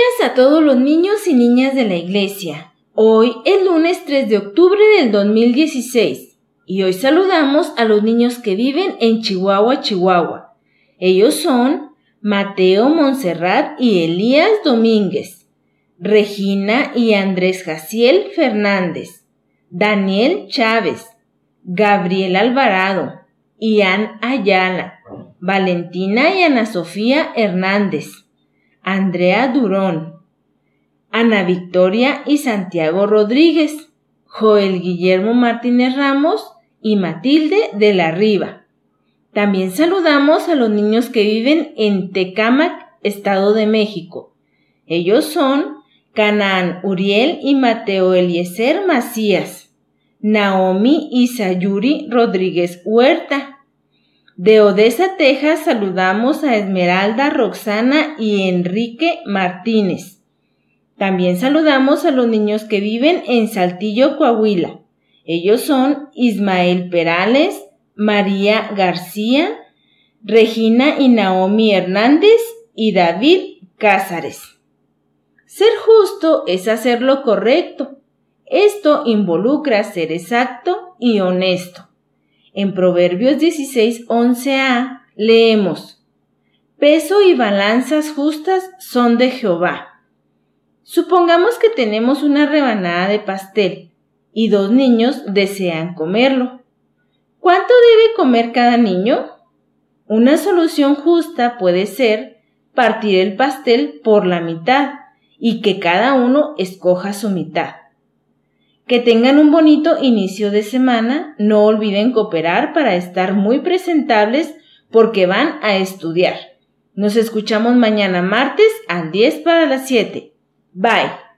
días a todos los niños y niñas de la iglesia. Hoy es lunes 3 de octubre del 2016 y hoy saludamos a los niños que viven en Chihuahua, Chihuahua. Ellos son Mateo Monserrat y Elías Domínguez, Regina y Andrés Jaciel Fernández, Daniel Chávez, Gabriel Alvarado, Ian Ayala, Valentina y Ana Sofía Hernández, Andrea Durón, Ana Victoria y Santiago Rodríguez, Joel Guillermo Martínez Ramos y Matilde de la Riva. También saludamos a los niños que viven en Tecámac, Estado de México. Ellos son Canaán Uriel y Mateo Eliezer Macías, Naomi y Sayuri Rodríguez Huerta, de Odessa, Texas, saludamos a Esmeralda, Roxana y Enrique Martínez. También saludamos a los niños que viven en Saltillo, Coahuila. Ellos son Ismael Perales, María García, Regina y Naomi Hernández y David Cázares. Ser justo es hacer lo correcto. Esto involucra ser exacto y honesto. En Proverbios 16, 11a leemos, Peso y balanzas justas son de Jehová. Supongamos que tenemos una rebanada de pastel y dos niños desean comerlo. ¿Cuánto debe comer cada niño? Una solución justa puede ser partir el pastel por la mitad y que cada uno escoja su mitad. Que tengan un bonito inicio de semana. No olviden cooperar para estar muy presentables porque van a estudiar. Nos escuchamos mañana martes al 10 para las 7. Bye.